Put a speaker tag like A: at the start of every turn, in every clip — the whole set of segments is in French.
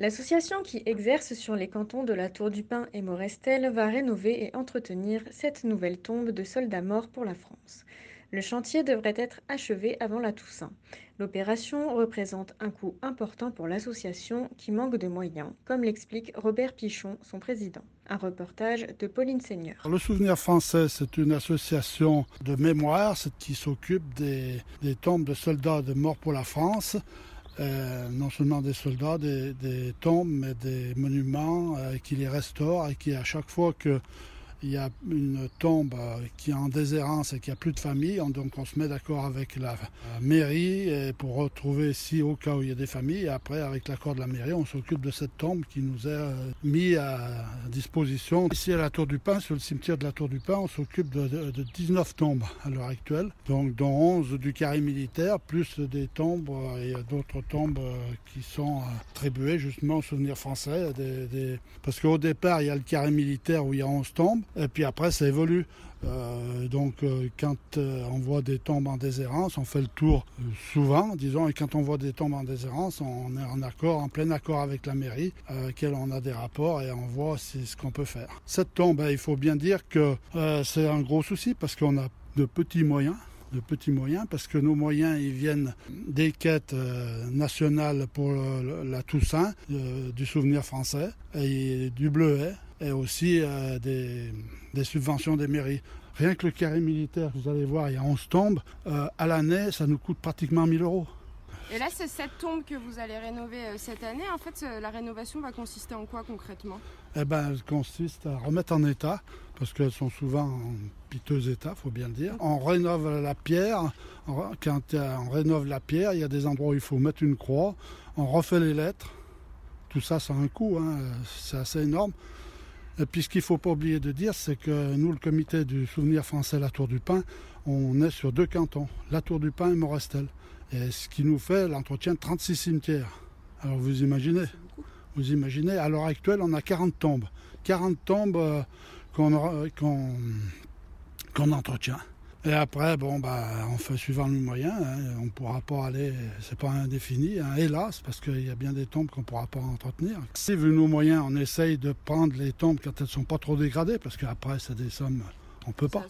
A: L'association qui exerce sur les cantons de la Tour du Pin et Morestel va rénover et entretenir cette nouvelle tombe de soldats morts pour la France. Le chantier devrait être achevé avant la Toussaint. L'opération représente un coût important pour l'association qui manque de moyens, comme l'explique Robert Pichon, son président. Un reportage de Pauline Seigneur.
B: Le Souvenir français, c'est une association de mémoire qui s'occupe des, tombes de soldats de morts pour la France. Euh, non seulement des soldats, des, tombes, mais des monuments euh, qui les restaurent et qui à chaque fois que il y a une tombe euh, qui est en déshérence et qui a plus de famille, donc on se met d'accord avec la, mairie pour retrouver si au cas où il y a des familles. Et après, avec l'accord de la mairie, on s'occupe de cette tombe qui nous est euh, mise à disposition. Ici à la Tour du Pin, sur le cimetière de la Tour du Pin, on s'occupe de, 19 tombes à l'heure actuelle, donc dont 11 du carré militaire, plus des tombes euh, et d'autres tombes qui sont attribuées justement au souvenir français. Parce qu'au départ, il y a le carré militaire où il y a 11 tombes. Et puis après, ça évolue. Euh, donc euh, quand euh, on voit des tombes en déshérence, on fait le tour souvent, disons, et quand on voit des tombes en déshérence, on est en accord, en plein accord avec la mairie, avec laquelle on a des rapports et on voit ce qu'on peut faire. Cette tombe, il faut bien dire que c'est un gros souci parce qu'on a de petits moyens de petits moyens parce que nos moyens ils viennent des quêtes nationales pour la Toussaint, du souvenir français et du bleuet et aussi euh, des, subventions des mairies. Rien que le carré militaire, vous allez voir, il y a 11 tombes. Euh, à l'année, ça nous coûte pratiquement 1000 euros.
C: Et là, c'est cette tombe que vous allez rénover euh, cette année. En fait, la rénovation va consister en quoi concrètement?
B: Eh ben, elle consiste à remettre en état, parce qu'elles sont souvent en piteux état, faut bien le dire. On rénove la pierre. Quand on rénove la pierre, il y a des endroits où il faut mettre une croix. On refait les lettres. Tout ça, ça a un coût. Hein. C'est assez énorme. Et puis ce qu'il ne faut pas oublier de dire, c'est que nous, le comité du souvenir français La Tour du Pin, on est sur deux cantons, La Tour du Pin et Morestel. Et ce qui nous fait l'entretien de 36 cimetières. Alors vous imaginez, vous imaginez, à l'heure actuelle, on a 40 tombes. 40 tombes euh, qu'on entretient. Et après, bon, bah, on fait suivant le moyen. Hein, on ne pourra pas aller, c'est pas indéfini, hein, hélas, parce qu'il y a bien des tombes qu'on ne pourra pas entretenir. Si, vu nos moyens, on essaye de prendre les tombes quand elles ne sont pas trop dégradées, parce qu'après, c'est des sommes, on ne peut pas.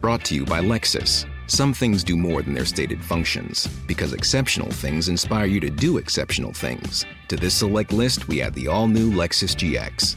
D: Brought to you by Lexus. Some things do more than their stated functions, because exceptional things inspire you to do exceptional things. To this select list, we add the all new Lexus GX.